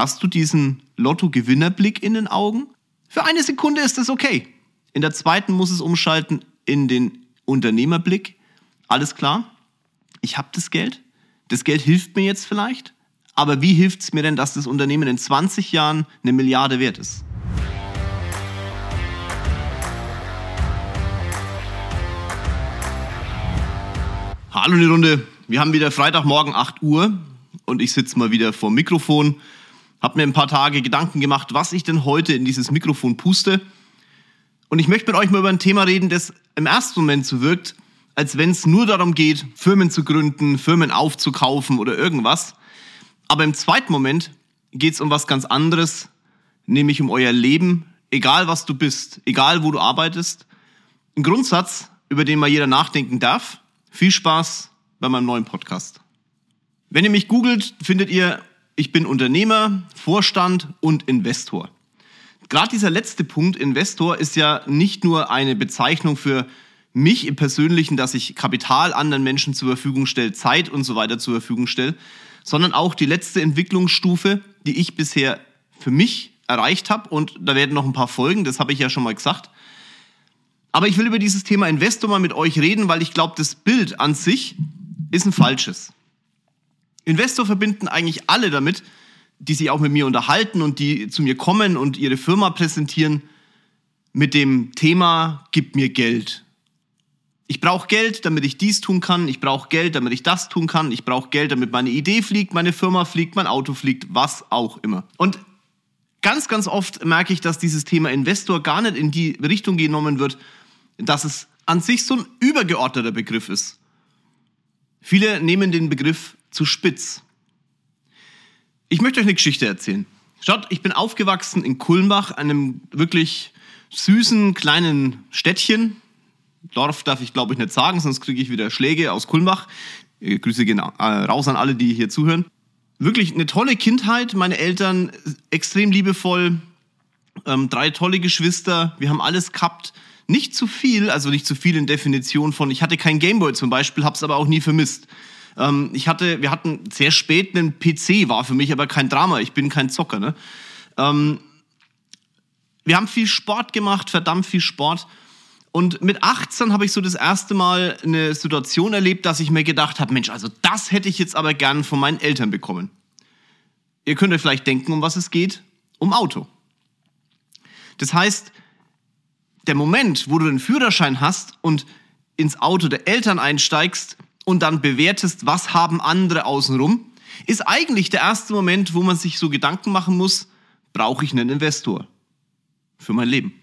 Hast du diesen Lotto-Gewinnerblick in den Augen? Für eine Sekunde ist das okay. In der zweiten muss es umschalten in den Unternehmerblick. Alles klar, ich habe das Geld. Das Geld hilft mir jetzt vielleicht. Aber wie hilft es mir denn, dass das Unternehmen in 20 Jahren eine Milliarde wert ist? Hallo die Runde. Wir haben wieder Freitagmorgen 8 Uhr und ich sitze mal wieder vor dem Mikrofon. Hab mir ein paar Tage Gedanken gemacht, was ich denn heute in dieses Mikrofon puste. Und ich möchte mit euch mal über ein Thema reden, das im ersten Moment so wirkt, als wenn es nur darum geht, Firmen zu gründen, Firmen aufzukaufen oder irgendwas. Aber im zweiten Moment geht es um was ganz anderes, nämlich um euer Leben, egal was du bist, egal wo du arbeitest. Ein Grundsatz, über den mal jeder nachdenken darf viel Spaß bei meinem neuen Podcast. Wenn ihr mich googelt, findet ihr, ich bin Unternehmer, Vorstand und Investor. Gerade dieser letzte Punkt, Investor, ist ja nicht nur eine Bezeichnung für mich im Persönlichen, dass ich Kapital anderen Menschen zur Verfügung stelle, Zeit und so weiter zur Verfügung stelle, sondern auch die letzte Entwicklungsstufe, die ich bisher für mich erreicht habe. Und da werden noch ein paar Folgen, das habe ich ja schon mal gesagt. Aber ich will über dieses Thema Investor mal mit euch reden, weil ich glaube, das Bild an sich ist ein falsches. Investor verbinden eigentlich alle damit, die sich auch mit mir unterhalten und die zu mir kommen und ihre Firma präsentieren, mit dem Thema, gib mir Geld. Ich brauche Geld, damit ich dies tun kann. Ich brauche Geld, damit ich das tun kann. Ich brauche Geld, damit meine Idee fliegt, meine Firma fliegt, mein Auto fliegt, was auch immer. Und ganz, ganz oft merke ich, dass dieses Thema Investor gar nicht in die Richtung genommen wird, dass es an sich so ein übergeordneter Begriff ist. Viele nehmen den Begriff zu spitz. Ich möchte euch eine Geschichte erzählen. Schaut, ich bin aufgewachsen in Kulmbach, einem wirklich süßen kleinen Städtchen. Dorf darf ich glaube ich nicht sagen, sonst kriege ich wieder Schläge aus Kulmbach. Äh, Grüße gehen äh, raus an alle, die hier zuhören. Wirklich eine tolle Kindheit. Meine Eltern extrem liebevoll. Ähm, drei tolle Geschwister. Wir haben alles gehabt. Nicht zu viel, also nicht zu viel in Definition von, ich hatte kein Gameboy zum Beispiel, hab's aber auch nie vermisst. Ähm, ich hatte, wir hatten sehr spät einen PC, war für mich aber kein Drama, ich bin kein Zocker. Ne? Ähm, wir haben viel Sport gemacht, verdammt viel Sport. Und mit 18 habe ich so das erste Mal eine Situation erlebt, dass ich mir gedacht habe, Mensch, also das hätte ich jetzt aber gern von meinen Eltern bekommen. Ihr könnt euch vielleicht denken, um was es geht. Um Auto. Das heißt, der Moment, wo du den Führerschein hast und ins Auto der Eltern einsteigst und dann bewertest, was haben andere außenrum, ist eigentlich der erste Moment, wo man sich so Gedanken machen muss, brauche ich einen Investor für mein Leben?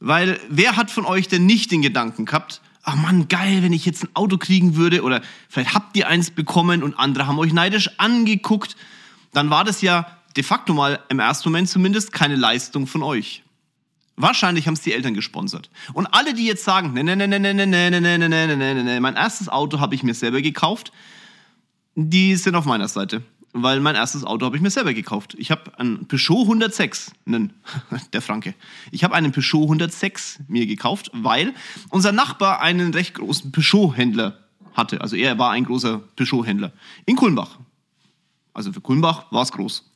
Weil wer hat von euch denn nicht den Gedanken gehabt, ach man, geil, wenn ich jetzt ein Auto kriegen würde oder vielleicht habt ihr eins bekommen und andere haben euch neidisch angeguckt, dann war das ja de facto mal im ersten Moment zumindest keine Leistung von euch. Wahrscheinlich haben es die Eltern gesponsert. Und alle, die jetzt sagen, ne, ne, ne, ne, ne, ne, ne, ne, ne, ne, ne, ne, ne, mein erstes Auto habe ich mir selber gekauft, die sind auf meiner Seite. Weil mein erstes Auto habe ich mir selber gekauft. Ich habe einen Peugeot 106, einen, der Franke. Ich habe einen Peugeot 106 mir gekauft, weil unser Nachbar einen recht großen Peugeot-Händler hatte. Also er war ein großer Peugeot-Händler in Kulmbach. Also für Kulmbach war es groß.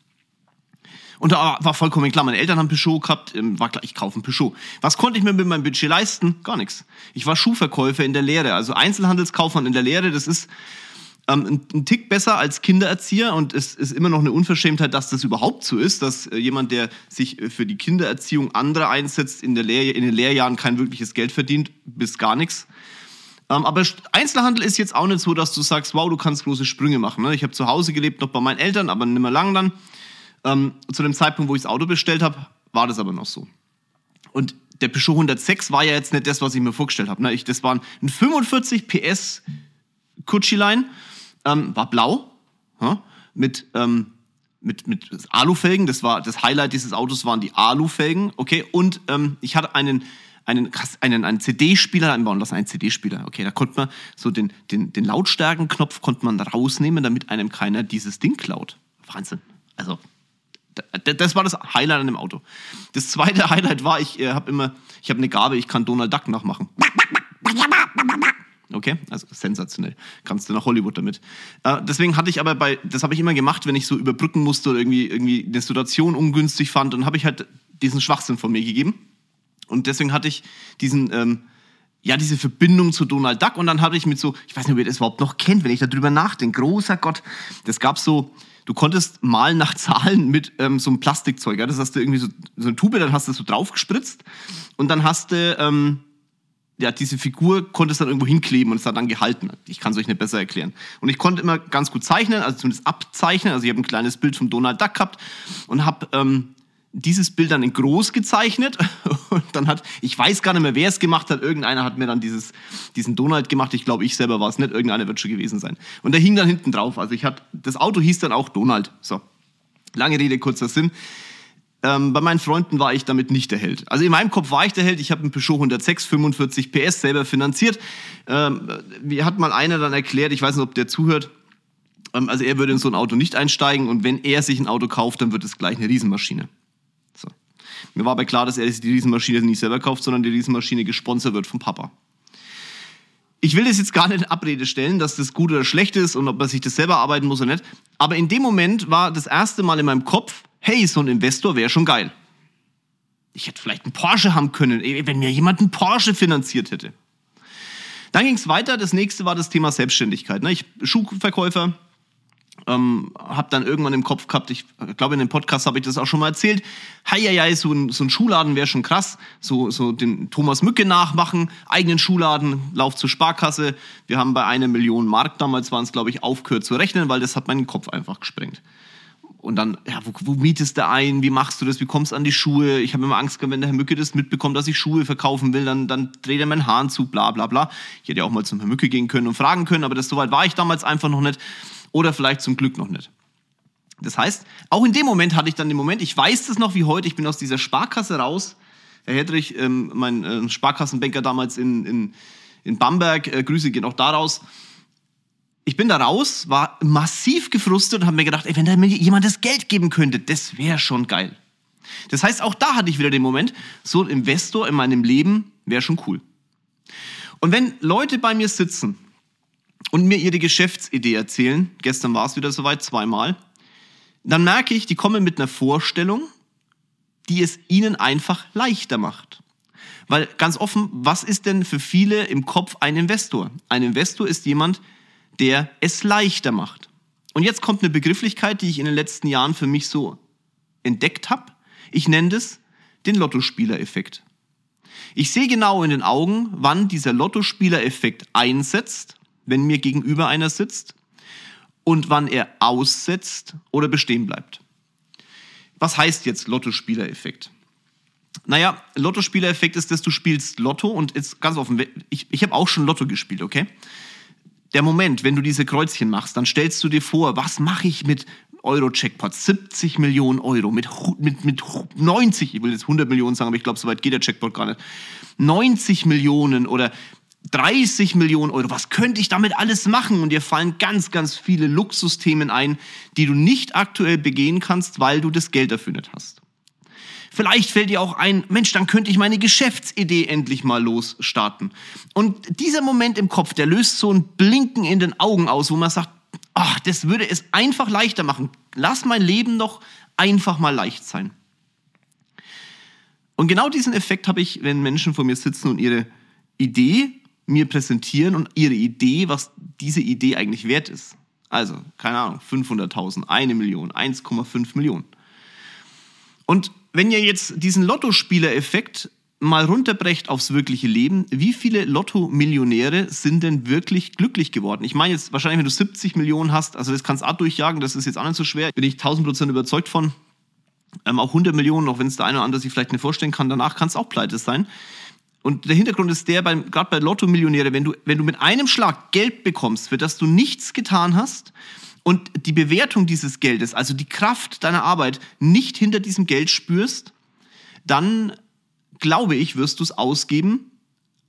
Und da war vollkommen klar, meine Eltern haben Peugeot gehabt, ähm, war klar, ich kaufe ein Peugeot. Was konnte ich mir mit meinem Budget leisten? Gar nichts. Ich war Schuhverkäufer in der Lehre, also Einzelhandelskaufmann in der Lehre, das ist ähm, ein, ein, Tick besser als Kindererzieher und es ist immer noch eine Unverschämtheit, dass das überhaupt so ist, dass äh, jemand, der sich äh, für die Kindererziehung anderer einsetzt, in, der Lehr in den Lehrjahren kein wirkliches Geld verdient, bis gar nichts. Ähm, aber Einzelhandel ist jetzt auch nicht so, dass du sagst, wow, du kannst große Sprünge machen. Ne? Ich habe zu Hause gelebt, noch bei meinen Eltern, aber nicht mehr lang dann. Ähm, zu dem Zeitpunkt, wo ich das Auto bestellt habe, war das aber noch so. Und der Peugeot 106 war ja jetzt nicht das, was ich mir vorgestellt habe. Ne? das war ein 45 PS Kutschilein, ähm, war blau, ja, mit, ähm, mit, mit Alufelgen. Das war das Highlight dieses Autos waren die Alufelgen. Okay, und ähm, ich hatte einen einen, einen, einen CD-Spieler einbauen lassen, einen CD-Spieler. Okay, da konnte man so den, den, den Lautstärkenknopf konnte man rausnehmen, damit einem keiner dieses Ding klaut. Wahnsinn. Also das war das Highlight an dem Auto. Das zweite Highlight war, ich äh, habe immer, ich habe eine Gabe, ich kann Donald Duck nachmachen. Okay, also sensationell. Kannst du nach Hollywood damit. Äh, deswegen hatte ich aber bei, das habe ich immer gemacht, wenn ich so überbrücken musste oder irgendwie, irgendwie eine Situation ungünstig fand, dann habe ich halt diesen Schwachsinn von mir gegeben. Und deswegen hatte ich diesen, ähm, ja, diese Verbindung zu Donald Duck und dann hatte ich mit so, ich weiß nicht, ob ihr das überhaupt noch kennt, wenn ich darüber nachdenke, großer Gott, das gab so, du konntest malen nach Zahlen mit ähm, so einem Plastikzeug, ja? das hast du irgendwie so, so eine Tube, dann hast du so drauf gespritzt und dann hast du, ähm, ja, diese Figur konntest dann irgendwo hinkleben und es hat dann gehalten. Ich kann es euch nicht besser erklären. Und ich konnte immer ganz gut zeichnen, also zumindest abzeichnen. Also ich habe ein kleines Bild von Donald Duck gehabt und habe ähm, dieses Bild dann in groß gezeichnet und dann hat, ich weiß gar nicht mehr, wer es gemacht hat, irgendeiner hat mir dann dieses, diesen Donald gemacht, ich glaube, ich selber war es nicht, irgendeiner wird schon gewesen sein. Und der hing dann hinten drauf, also ich hatte, das Auto hieß dann auch Donald, so. Lange Rede, kurzer Sinn. Ähm, bei meinen Freunden war ich damit nicht der Held. Also in meinem Kopf war ich der Held. Ich habe einen Peugeot 106 45 PS selber finanziert. Ähm, mir hat mal einer dann erklärt, ich weiß nicht, ob der zuhört, ähm, also er würde in so ein Auto nicht einsteigen und wenn er sich ein Auto kauft, dann wird es gleich eine Riesenmaschine. Mir war aber klar, dass er die Riesenmaschine nicht selber kauft, sondern die Riesenmaschine gesponsert wird vom Papa. Ich will das jetzt gar nicht in Abrede stellen, dass das gut oder schlecht ist und ob man sich das selber arbeiten muss oder nicht. Aber in dem Moment war das erste Mal in meinem Kopf, hey, so ein Investor wäre schon geil. Ich hätte vielleicht einen Porsche haben können, wenn mir jemand einen Porsche finanziert hätte. Dann ging es weiter. Das nächste war das Thema Selbstständigkeit. Ne? Ich Schuhverkäufer, ähm, habe dann irgendwann im Kopf gehabt, ich glaube in dem Podcast habe ich das auch schon mal erzählt, heieiei, so ein, so ein Schuhladen wäre schon krass, so, so den Thomas Mücke nachmachen, eigenen Schuhladen, Lauf zur Sparkasse. Wir haben bei einer Million Mark damals waren es, glaube ich, aufgehört zu rechnen, weil das hat meinen Kopf einfach gesprengt. Und dann, ja, wo, wo mietest du ein? Wie machst du das? Wie kommst du an die Schuhe? Ich habe immer Angst gehabt, wenn der Herr Mücke das mitbekommt, dass ich Schuhe verkaufen will, dann, dann dreht er meinen Hahn zu, bla bla bla. Ich hätte ja auch mal zum Herrn Mücke gehen können und fragen können, aber das soweit war ich damals einfach noch nicht oder vielleicht zum Glück noch nicht. Das heißt, auch in dem Moment hatte ich dann den Moment, ich weiß das noch wie heute, ich bin aus dieser Sparkasse raus. Herr Hedrich, ähm, mein äh, Sparkassenbanker damals in, in, in Bamberg, äh, Grüße gehen auch daraus. Ich bin da raus, war massiv gefrustet und habe mir gedacht, ey, wenn da mir jemand das Geld geben könnte, das wäre schon geil. Das heißt, auch da hatte ich wieder den Moment, so ein Investor in meinem Leben wäre schon cool. Und wenn Leute bei mir sitzen und mir ihre Geschäftsidee erzählen, gestern war es wieder soweit, zweimal, dann merke ich, die kommen mit einer Vorstellung, die es ihnen einfach leichter macht. Weil ganz offen, was ist denn für viele im Kopf ein Investor? Ein Investor ist jemand, der es leichter macht. Und jetzt kommt eine Begrifflichkeit, die ich in den letzten Jahren für mich so entdeckt habe. Ich nenne das den Lottospielereffekt. Ich sehe genau in den Augen, wann dieser Lottospielereffekt einsetzt wenn mir gegenüber einer sitzt und wann er aussetzt oder bestehen bleibt. Was heißt jetzt Lottospielereffekt? Naja, Lottospielereffekt ist, dass du spielst Lotto und jetzt ganz offen, ich, ich habe auch schon Lotto gespielt, okay? Der Moment, wenn du diese Kreuzchen machst, dann stellst du dir vor, was mache ich mit Euro-Checkpot, 70 Millionen Euro, mit, mit, mit 90, ich will jetzt 100 Millionen sagen, aber ich glaube, so weit geht der Checkpot gar nicht, 90 Millionen oder 30 Millionen Euro. Was könnte ich damit alles machen? Und dir fallen ganz, ganz viele Luxusthemen ein, die du nicht aktuell begehen kannst, weil du das Geld dafür nicht hast. Vielleicht fällt dir auch ein, Mensch, dann könnte ich meine Geschäftsidee endlich mal losstarten. Und dieser Moment im Kopf, der löst so ein Blinken in den Augen aus, wo man sagt, ach, das würde es einfach leichter machen. Lass mein Leben doch einfach mal leicht sein. Und genau diesen Effekt habe ich, wenn Menschen vor mir sitzen und ihre Idee mir präsentieren und ihre Idee, was diese Idee eigentlich wert ist. Also, keine Ahnung, 500.000, eine Million, 1,5 Millionen. Und wenn ihr jetzt diesen Lottospieler-Effekt mal runterbrecht aufs wirkliche Leben, wie viele Lotto-Millionäre sind denn wirklich glücklich geworden? Ich meine jetzt wahrscheinlich, wenn du 70 Millionen hast, also das kannst du auch durchjagen, das ist jetzt auch nicht so schwer, bin ich 1000 Prozent überzeugt von. Ähm, auch 100 Millionen, auch wenn es der eine oder andere sich vielleicht nicht vorstellen kann, danach kann es auch pleite sein. Und der Hintergrund ist der, gerade bei Lotto-Millionäre, wenn du, wenn du mit einem Schlag Geld bekommst, für das du nichts getan hast und die Bewertung dieses Geldes, also die Kraft deiner Arbeit, nicht hinter diesem Geld spürst, dann glaube ich, wirst du es ausgeben,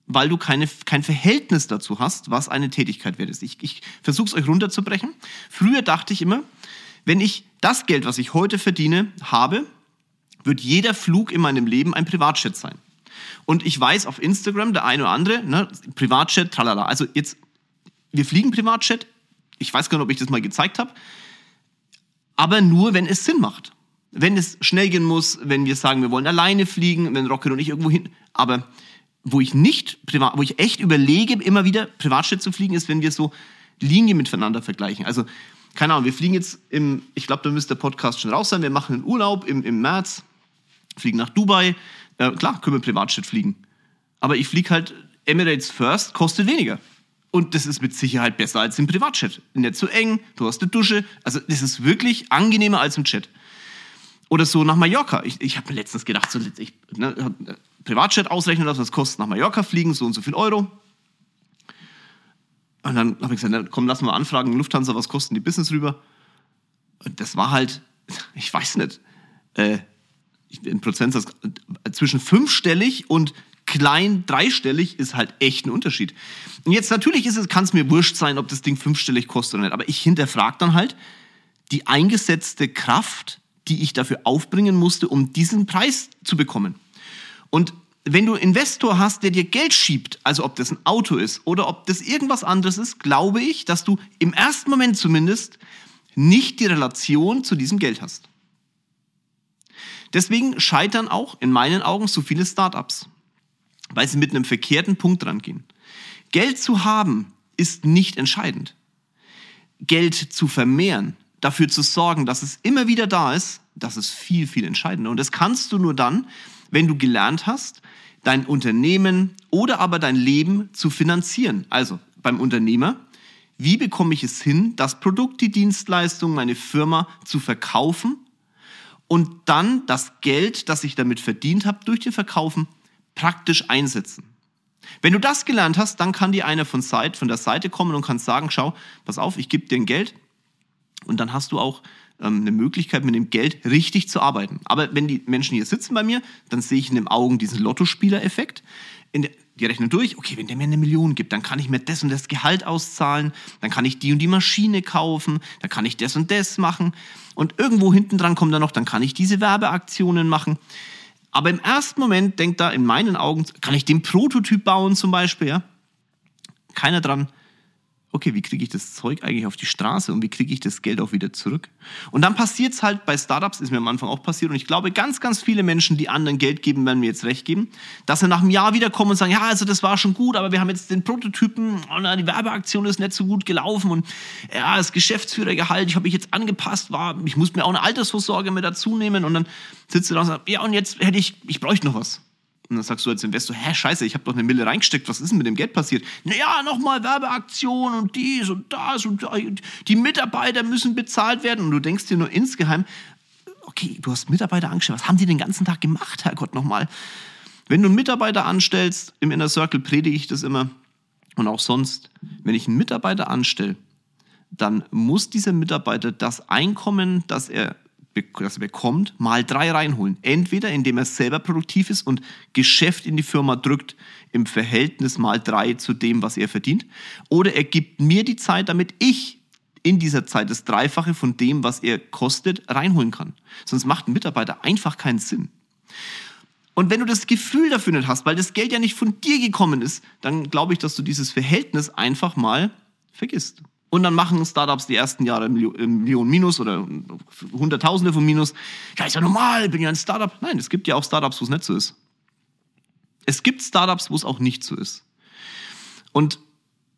weil du keine, kein Verhältnis dazu hast, was eine Tätigkeit wert ist. Ich, ich versuche es euch runterzubrechen. Früher dachte ich immer, wenn ich das Geld, was ich heute verdiene, habe, wird jeder Flug in meinem Leben ein Privatjet sein. Und ich weiß auf Instagram, der eine oder andere, ne, Privatchat, tralala. Also jetzt, wir fliegen Privatchat. Ich weiß gar nicht, ob ich das mal gezeigt habe. Aber nur, wenn es Sinn macht. Wenn es schnell gehen muss, wenn wir sagen, wir wollen alleine fliegen, wenn Rocket und ich irgendwo hin. Aber wo ich nicht privat, wo ich echt überlege, immer wieder Privatjet zu fliegen, ist, wenn wir so Linien miteinander vergleichen. Also, keine Ahnung, wir fliegen jetzt im, ich glaube, da müsste der Podcast schon raus sein. Wir machen einen Urlaub im, im März, fliegen nach Dubai. Äh, klar, können wir Privatjet fliegen. Aber ich fliege halt Emirates First, kostet weniger. Und das ist mit Sicherheit besser als im Privatjet. Nicht zu eng, du hast eine Dusche. Also, das ist wirklich angenehmer als im Chat. Oder so nach Mallorca. Ich, ich habe mir letztens gedacht, so, ich ne, Privatjet ausrechnen lassen, was kostet nach Mallorca fliegen, so und so viel Euro. Und dann habe ich gesagt, komm, lass mal anfragen, Lufthansa, was kosten die Business rüber? Und das war halt, ich weiß nicht, äh, ein Prozentsatz zwischen fünfstellig und klein dreistellig ist halt echt ein Unterschied. Und jetzt natürlich ist es, kann es mir wurscht sein, ob das Ding fünfstellig kostet oder nicht, aber ich hinterfrage dann halt die eingesetzte Kraft, die ich dafür aufbringen musste, um diesen Preis zu bekommen. Und wenn du Investor hast, der dir Geld schiebt, also ob das ein Auto ist oder ob das irgendwas anderes ist, glaube ich, dass du im ersten Moment zumindest nicht die Relation zu diesem Geld hast. Deswegen scheitern auch in meinen Augen so viele Startups, weil sie mit einem verkehrten Punkt rangehen. Geld zu haben ist nicht entscheidend. Geld zu vermehren, dafür zu sorgen, dass es immer wieder da ist, das ist viel, viel entscheidender. Und das kannst du nur dann, wenn du gelernt hast, dein Unternehmen oder aber dein Leben zu finanzieren. Also beim Unternehmer, wie bekomme ich es hin, das Produkt, die Dienstleistung, meine Firma zu verkaufen und dann das Geld, das ich damit verdient habe, durch den Verkaufen praktisch einsetzen. Wenn du das gelernt hast, dann kann dir einer von, Seite, von der Seite kommen und kann sagen, schau, pass auf, ich gebe dir ein Geld und dann hast du auch ähm, eine Möglichkeit, mit dem Geld richtig zu arbeiten. Aber wenn die Menschen hier sitzen bei mir, dann sehe ich in den Augen diesen Lottospieler-Effekt. Die rechnen durch, okay, wenn der mir eine Million gibt, dann kann ich mir das und das Gehalt auszahlen, dann kann ich die und die Maschine kaufen, dann kann ich das und das machen. Und irgendwo hinten dran kommt dann noch, dann kann ich diese Werbeaktionen machen. Aber im ersten Moment denkt da in meinen Augen, kann ich den Prototyp bauen zum Beispiel, ja? Keiner dran, okay, wie kriege ich das Zeug eigentlich auf die Straße und wie kriege ich das Geld auch wieder zurück? Und dann passiert es halt bei Startups, ist mir am Anfang auch passiert und ich glaube, ganz, ganz viele Menschen, die anderen Geld geben, werden mir jetzt recht geben, dass sie nach einem Jahr wiederkommen und sagen, ja, also das war schon gut, aber wir haben jetzt den Prototypen und die Werbeaktion ist nicht so gut gelaufen und ja, das Geschäftsführergehalt, ich habe mich jetzt angepasst, war, ich muss mir auch eine Altersvorsorge mit dazu nehmen und dann sitzt du da und sagst, ja, und jetzt hätte ich, ich bräuchte noch was. Und dann sagst du als Investor, hä, scheiße, ich habe doch eine Mille reingesteckt, was ist denn mit dem Geld passiert? Naja, nochmal Werbeaktion und dies und das und die Mitarbeiter müssen bezahlt werden. Und du denkst dir nur insgeheim, okay, du hast Mitarbeiter angestellt, was haben die den ganzen Tag gemacht, Herrgott, nochmal? Wenn du einen Mitarbeiter anstellst, im Inner Circle predige ich das immer und auch sonst, wenn ich einen Mitarbeiter anstelle, dann muss dieser Mitarbeiter das Einkommen, das er das er bekommt, mal drei reinholen. Entweder indem er selber produktiv ist und Geschäft in die Firma drückt im Verhältnis mal drei zu dem, was er verdient, oder er gibt mir die Zeit, damit ich in dieser Zeit das Dreifache von dem, was er kostet, reinholen kann. Sonst macht ein Mitarbeiter einfach keinen Sinn. Und wenn du das Gefühl dafür nicht hast, weil das Geld ja nicht von dir gekommen ist, dann glaube ich, dass du dieses Verhältnis einfach mal vergisst. Und dann machen Startups die ersten Jahre Millionen Minus oder Hunderttausende von Minus. Ja, ist ja normal, bin ja ein Startup. Nein, es gibt ja auch Startups, wo es nicht so ist. Es gibt Startups, wo es auch nicht so ist. Und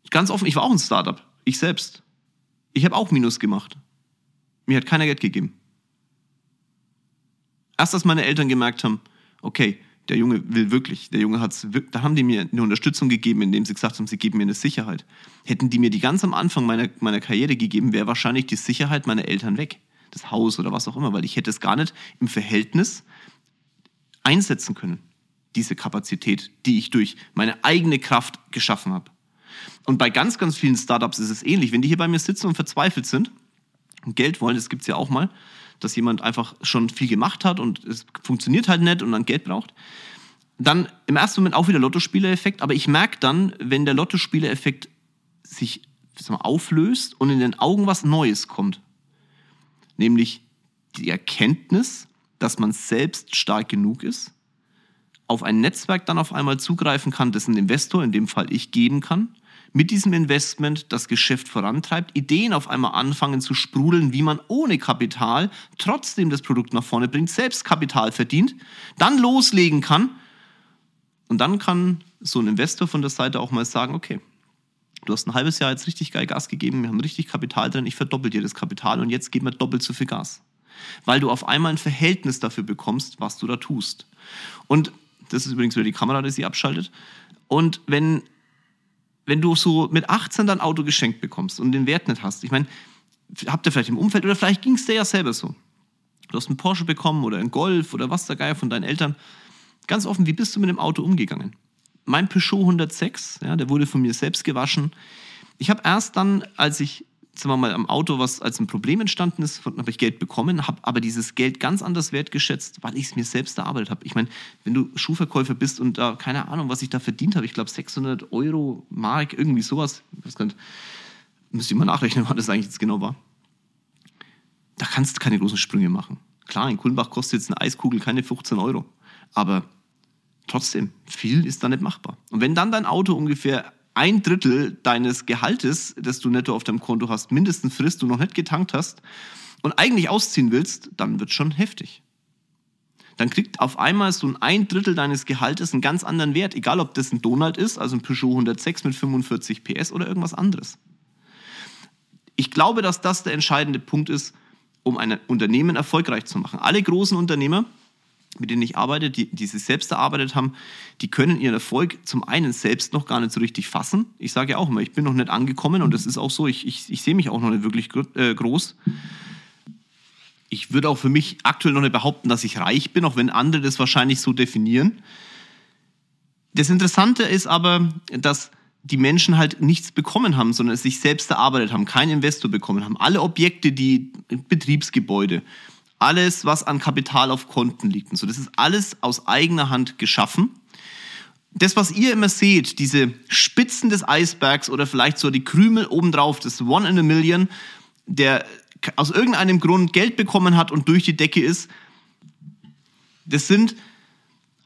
ganz offen, ich war auch ein Startup. Ich selbst. Ich habe auch Minus gemacht. Mir hat keiner Geld gegeben. Erst als meine Eltern gemerkt haben, okay, der Junge will wirklich, der Junge hat's, da haben die mir eine Unterstützung gegeben, indem sie gesagt haben, sie geben mir eine Sicherheit. Hätten die mir die ganz am Anfang meiner, meiner Karriere gegeben, wäre wahrscheinlich die Sicherheit meiner Eltern weg. Das Haus oder was auch immer, weil ich hätte es gar nicht im Verhältnis einsetzen können. Diese Kapazität, die ich durch meine eigene Kraft geschaffen habe. Und bei ganz, ganz vielen Startups ist es ähnlich. Wenn die hier bei mir sitzen und verzweifelt sind und Geld wollen, das gibt es ja auch mal, dass jemand einfach schon viel gemacht hat und es funktioniert halt nicht und dann Geld braucht. Dann im ersten Moment auch wieder Lottospieler-Effekt, aber ich merke dann, wenn der Lottospieler-Effekt sich mal, auflöst und in den Augen was Neues kommt, nämlich die Erkenntnis, dass man selbst stark genug ist, auf ein Netzwerk dann auf einmal zugreifen kann, das ein Investor, in dem Fall ich, geben kann, mit diesem Investment das Geschäft vorantreibt, Ideen auf einmal anfangen zu sprudeln, wie man ohne Kapital trotzdem das Produkt nach vorne bringt, selbst Kapital verdient, dann loslegen kann und dann kann so ein Investor von der Seite auch mal sagen, okay, du hast ein halbes Jahr jetzt richtig geil Gas gegeben, wir haben richtig Kapital drin, ich verdoppel dir das Kapital und jetzt geben wir doppelt so viel Gas. Weil du auf einmal ein Verhältnis dafür bekommst, was du da tust. Und das ist übrigens wieder die Kamera, die sie abschaltet. Und wenn, wenn du so mit 18 dein Auto geschenkt bekommst und den Wert nicht hast, ich meine, habt ihr vielleicht im Umfeld oder vielleicht ging es dir ja selber so. Du hast einen Porsche bekommen oder einen Golf oder was der Geier von deinen Eltern. Ganz offen, wie bist du mit dem Auto umgegangen? Mein Peugeot 106, ja, der wurde von mir selbst gewaschen. Ich habe erst dann, als ich sagen wir mal, am Auto, was als ein Problem entstanden ist, habe ich Geld bekommen, habe aber dieses Geld ganz anders wertgeschätzt, weil ich es mir selbst erarbeitet habe. Ich meine, wenn du Schuhverkäufer bist und da, keine Ahnung, was ich da verdient habe, ich glaube 600 Euro, Mark, irgendwie sowas, ich weiß müsste ich mal nachrechnen, was das eigentlich jetzt genau war. Da kannst du keine großen Sprünge machen. Klar, in Kulmbach kostet jetzt eine Eiskugel keine 15 Euro, aber trotzdem, viel ist da nicht machbar. Und wenn dann dein Auto ungefähr ein Drittel deines Gehaltes, das du netto auf deinem Konto hast, mindestens frisst, du noch nicht getankt hast und eigentlich ausziehen willst, dann wird schon heftig. Dann kriegt auf einmal so ein, ein Drittel deines Gehaltes einen ganz anderen Wert, egal ob das ein Donald ist, also ein Peugeot 106 mit 45 PS oder irgendwas anderes. Ich glaube, dass das der entscheidende Punkt ist, um ein Unternehmen erfolgreich zu machen. Alle großen Unternehmer, mit denen ich arbeite, die, die sich selbst erarbeitet haben, die können ihren Erfolg zum einen selbst noch gar nicht so richtig fassen. Ich sage ja auch immer, ich bin noch nicht angekommen und das ist auch so, ich, ich, ich sehe mich auch noch nicht wirklich äh, groß. Ich würde auch für mich aktuell noch nicht behaupten, dass ich reich bin, auch wenn andere das wahrscheinlich so definieren. Das Interessante ist aber, dass die Menschen halt nichts bekommen haben, sondern es sich selbst erarbeitet haben, keinen Investor bekommen haben. Alle Objekte, die Betriebsgebäude, alles, was an Kapital auf Konten liegt. Und so, das ist alles aus eigener Hand geschaffen. Das, was ihr immer seht, diese Spitzen des Eisbergs oder vielleicht so die Krümel obendrauf, das One in a Million, der aus irgendeinem Grund Geld bekommen hat und durch die Decke ist, das sind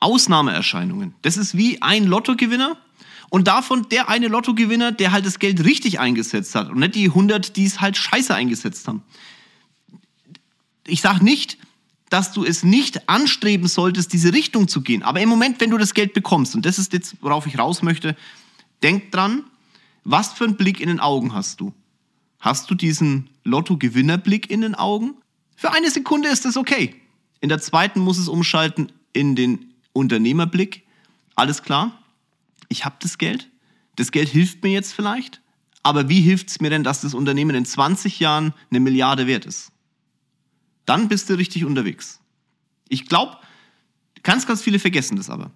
Ausnahmeerscheinungen. Das ist wie ein Lottogewinner und davon der eine Lottogewinner, der halt das Geld richtig eingesetzt hat und nicht die 100, die es halt scheiße eingesetzt haben ich sage nicht, dass du es nicht anstreben solltest, diese Richtung zu gehen. Aber im Moment, wenn du das Geld bekommst, und das ist jetzt, worauf ich raus möchte, denk dran, was für einen Blick in den Augen hast du? Hast du diesen Lotto-Gewinnerblick in den Augen? Für eine Sekunde ist das okay. In der zweiten muss es umschalten in den Unternehmerblick. Alles klar, ich habe das Geld. Das Geld hilft mir jetzt vielleicht. Aber wie hilft es mir denn, dass das Unternehmen in 20 Jahren eine Milliarde wert ist? Dann bist du richtig unterwegs. Ich glaube, ganz, ganz viele vergessen das aber.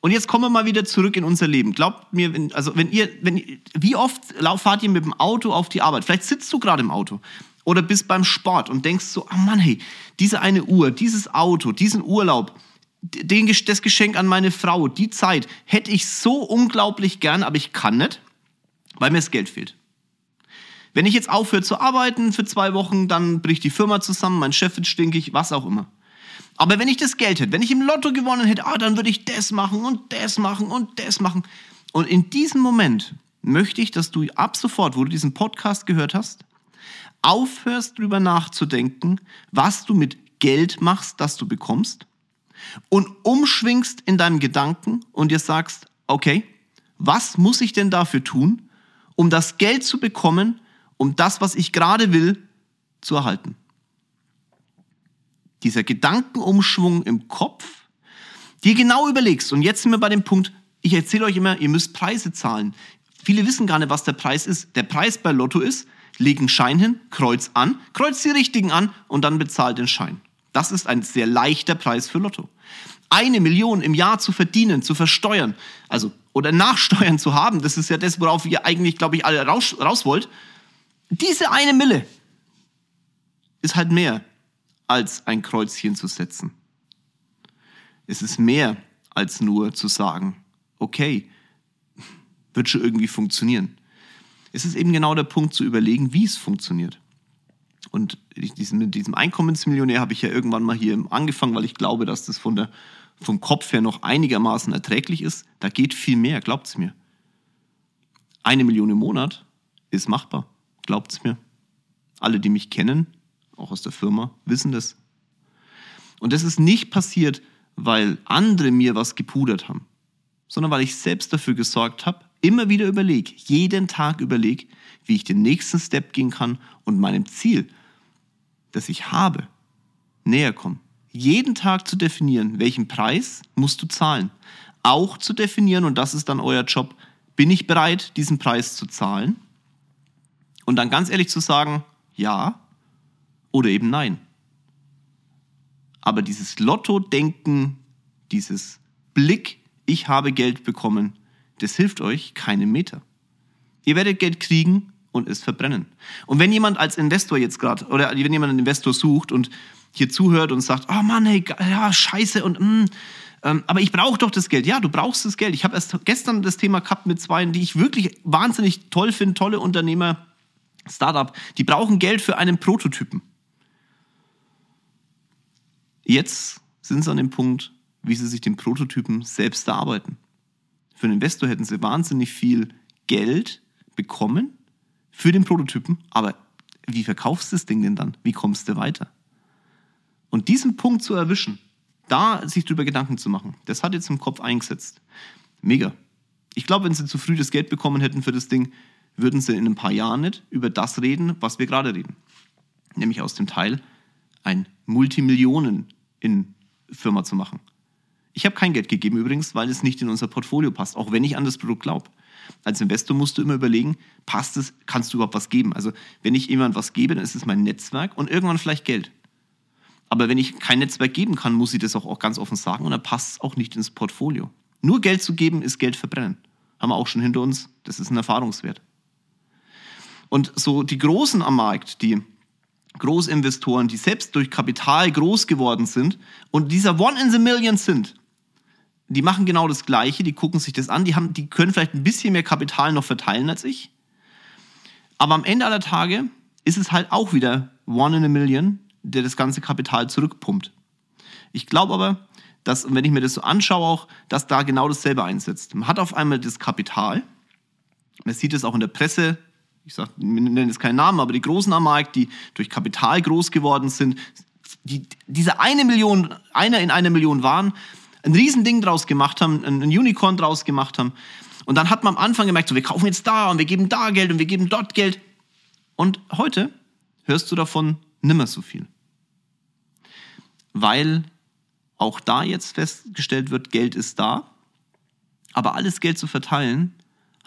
Und jetzt kommen wir mal wieder zurück in unser Leben. Glaubt mir, wenn, also wenn ihr, wenn, wie oft fahrt ihr mit dem Auto auf die Arbeit? Vielleicht sitzt du gerade im Auto oder bist beim Sport und denkst so, oh Mann, hey, diese eine Uhr, dieses Auto, diesen Urlaub, den, das Geschenk an meine Frau, die Zeit hätte ich so unglaublich gern, aber ich kann nicht, weil mir das Geld fehlt. Wenn ich jetzt aufhöre zu arbeiten für zwei Wochen, dann bricht die Firma zusammen, mein Chef wird stinkig, was auch immer. Aber wenn ich das Geld hätte, wenn ich im Lotto gewonnen hätte, ah, dann würde ich das machen und das machen und das machen. Und in diesem Moment möchte ich, dass du ab sofort, wo du diesen Podcast gehört hast, aufhörst drüber nachzudenken, was du mit Geld machst, das du bekommst und umschwingst in deinen Gedanken und dir sagst, okay, was muss ich denn dafür tun, um das Geld zu bekommen, um das, was ich gerade will, zu erhalten. Dieser Gedankenumschwung im Kopf, dir genau überlegst, und jetzt sind wir bei dem Punkt, ich erzähle euch immer, ihr müsst Preise zahlen. Viele wissen gar nicht, was der Preis ist. Der Preis bei Lotto ist, leg einen Schein hin, kreuz an, kreuz die richtigen an und dann bezahlt den Schein. Das ist ein sehr leichter Preis für Lotto. Eine Million im Jahr zu verdienen, zu versteuern, also oder nachsteuern zu haben, das ist ja das, worauf ihr eigentlich, glaube ich, alle raus, raus wollt. Diese eine Mille ist halt mehr als ein Kreuzchen zu setzen. Es ist mehr als nur zu sagen, okay, wird schon irgendwie funktionieren. Es ist eben genau der Punkt zu überlegen, wie es funktioniert. Und mit diesem Einkommensmillionär habe ich ja irgendwann mal hier angefangen, weil ich glaube, dass das von der, vom Kopf her noch einigermaßen erträglich ist. Da geht viel mehr, glaubt es mir. Eine Million im Monat ist machbar, glaubt es mir. Alle, die mich kennen, auch aus der Firma, wissen das. Und das ist nicht passiert, weil andere mir was gepudert haben, sondern weil ich selbst dafür gesorgt habe, immer wieder überlege, jeden Tag überlege, wie ich den nächsten Step gehen kann und meinem Ziel, das ich habe, näher komme. Jeden Tag zu definieren, welchen Preis musst du zahlen. Auch zu definieren, und das ist dann euer Job, bin ich bereit, diesen Preis zu zahlen? Und dann ganz ehrlich zu sagen, ja oder eben nein. Aber dieses Lotto-Denken, dieses Blick, ich habe Geld bekommen, das hilft euch keinen Meter. Ihr werdet Geld kriegen und es verbrennen. Und wenn jemand als Investor jetzt gerade, oder wenn jemand einen Investor sucht und hier zuhört und sagt, oh Mann, hey, ja, scheiße und mm, ähm, aber ich brauche doch das Geld. Ja, du brauchst das Geld. Ich habe erst gestern das Thema gehabt mit zwei, die ich wirklich wahnsinnig toll finde, tolle Unternehmer, Startup, die brauchen Geld für einen Prototypen. Jetzt sind sie an dem Punkt, wie sie sich den Prototypen selbst erarbeiten. Für einen Investor hätten sie wahnsinnig viel Geld bekommen für den Prototypen, aber wie verkaufst du das Ding denn dann? Wie kommst du weiter? Und diesen Punkt zu erwischen, da sich darüber Gedanken zu machen, das hat jetzt im Kopf eingesetzt. Mega. Ich glaube, wenn sie zu früh das Geld bekommen hätten für das Ding, würden sie in ein paar Jahren nicht über das reden, was wir gerade reden. Nämlich aus dem Teil, ein Multimillionen-Firma zu machen. Ich habe kein Geld gegeben übrigens, weil es nicht in unser Portfolio passt, auch wenn ich an das Produkt glaube. Als Investor musst du immer überlegen, passt es, kannst du überhaupt was geben? Also wenn ich jemand was gebe, dann ist es mein Netzwerk und irgendwann vielleicht Geld. Aber wenn ich kein Netzwerk geben kann, muss ich das auch, ganz offen sagen und dann passt es auch nicht ins Portfolio. Nur Geld zu geben, ist Geld verbrennen. Haben wir auch schon hinter uns. Das ist ein Erfahrungswert. Und so die Großen am Markt, die Großinvestoren, die selbst durch Kapital groß geworden sind und dieser One in the Million sind, die machen genau das Gleiche, die gucken sich das an, die, haben, die können vielleicht ein bisschen mehr Kapital noch verteilen als ich. Aber am Ende aller Tage ist es halt auch wieder One in a Million, der das ganze Kapital zurückpumpt. Ich glaube aber, dass, wenn ich mir das so anschaue, auch, dass da genau dasselbe einsetzt. Man hat auf einmal das Kapital, man sieht es auch in der Presse, ich sag, wir nennen jetzt keinen Namen, aber die Großen am Markt, die durch Kapital groß geworden sind, die, diese eine Million, einer in einer Million waren, ein Riesending draus gemacht haben, ein Unicorn draus gemacht haben. Und dann hat man am Anfang gemerkt, so, wir kaufen jetzt da und wir geben da Geld und wir geben dort Geld. Und heute hörst du davon nimmer so viel weil auch da jetzt festgestellt wird, Geld ist da. Aber alles Geld zu verteilen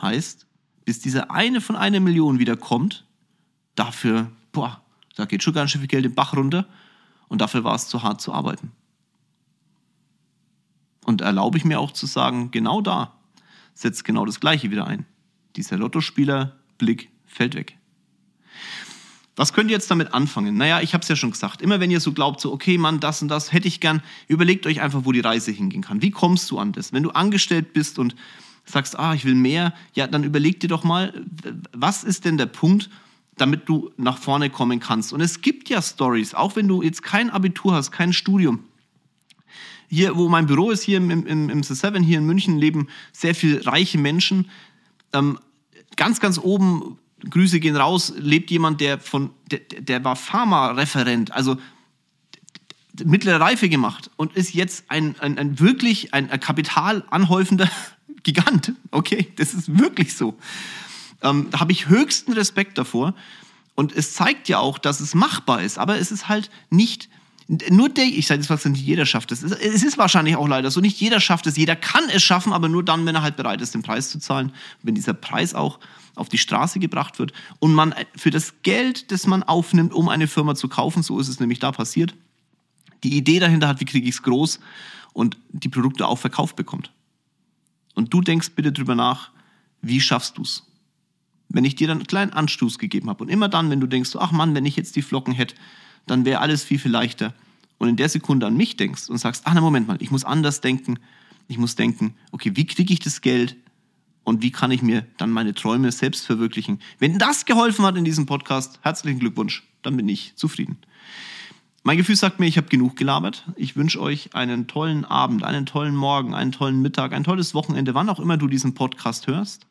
heißt, bis diese eine von einer Million wieder kommt, dafür, boah, da geht schon ganz schön viel Geld im Bach runter und dafür war es zu hart zu arbeiten. Und erlaube ich mir auch zu sagen, genau da setzt genau das Gleiche wieder ein. Dieser Lottospieler-Blick fällt weg. Was könnt ihr jetzt damit anfangen? Naja, ich habe es ja schon gesagt. Immer wenn ihr so glaubt, so, okay, Mann, das und das hätte ich gern, überlegt euch einfach, wo die Reise hingehen kann. Wie kommst du an das? Wenn du angestellt bist und sagst, ah, ich will mehr, ja, dann überleg dir doch mal, was ist denn der Punkt, damit du nach vorne kommen kannst? Und es gibt ja Stories, auch wenn du jetzt kein Abitur hast, kein Studium. Hier, wo mein Büro ist, hier im, im, im C7, hier in München, leben sehr viele reiche Menschen. Ähm, ganz, ganz oben Grüße gehen raus, lebt jemand, der von, der, der war Pharma-Referent, also mittlere Reife gemacht und ist jetzt ein, ein, ein wirklich ein, ein kapitalanhäufender Gigant. Okay, das ist wirklich so. Ähm, da habe ich höchsten Respekt davor. Und es zeigt ja auch, dass es machbar ist. Aber es ist halt nicht nur der, ich sage jetzt was, nicht jeder schafft es. Es ist wahrscheinlich auch leider so, nicht jeder schafft es. Jeder kann es schaffen, aber nur dann, wenn er halt bereit ist, den Preis zu zahlen. Wenn dieser Preis auch auf die Straße gebracht wird und man für das Geld, das man aufnimmt, um eine Firma zu kaufen, so ist es nämlich da passiert, die Idee dahinter hat, wie kriege ich es groß und die Produkte auch verkauft bekommt. Und du denkst bitte drüber nach, wie schaffst du es? Wenn ich dir dann einen kleinen Anstoß gegeben habe und immer dann, wenn du denkst, ach Mann, wenn ich jetzt die Flocken hätte, dann wäre alles viel, viel leichter. Und in der Sekunde an mich denkst und sagst, ach, na Moment mal, ich muss anders denken. Ich muss denken, okay, wie kriege ich das Geld? und wie kann ich mir dann meine Träume selbst verwirklichen. Wenn das geholfen hat in diesem Podcast, herzlichen Glückwunsch, dann bin ich zufrieden. Mein Gefühl sagt mir, ich habe genug gelabert. Ich wünsche euch einen tollen Abend, einen tollen Morgen, einen tollen Mittag, ein tolles Wochenende, wann auch immer du diesen Podcast hörst.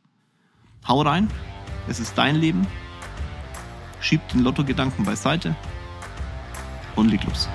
Hau rein, es ist dein Leben. Schieb den Lotto-Gedanken beiseite und leg los.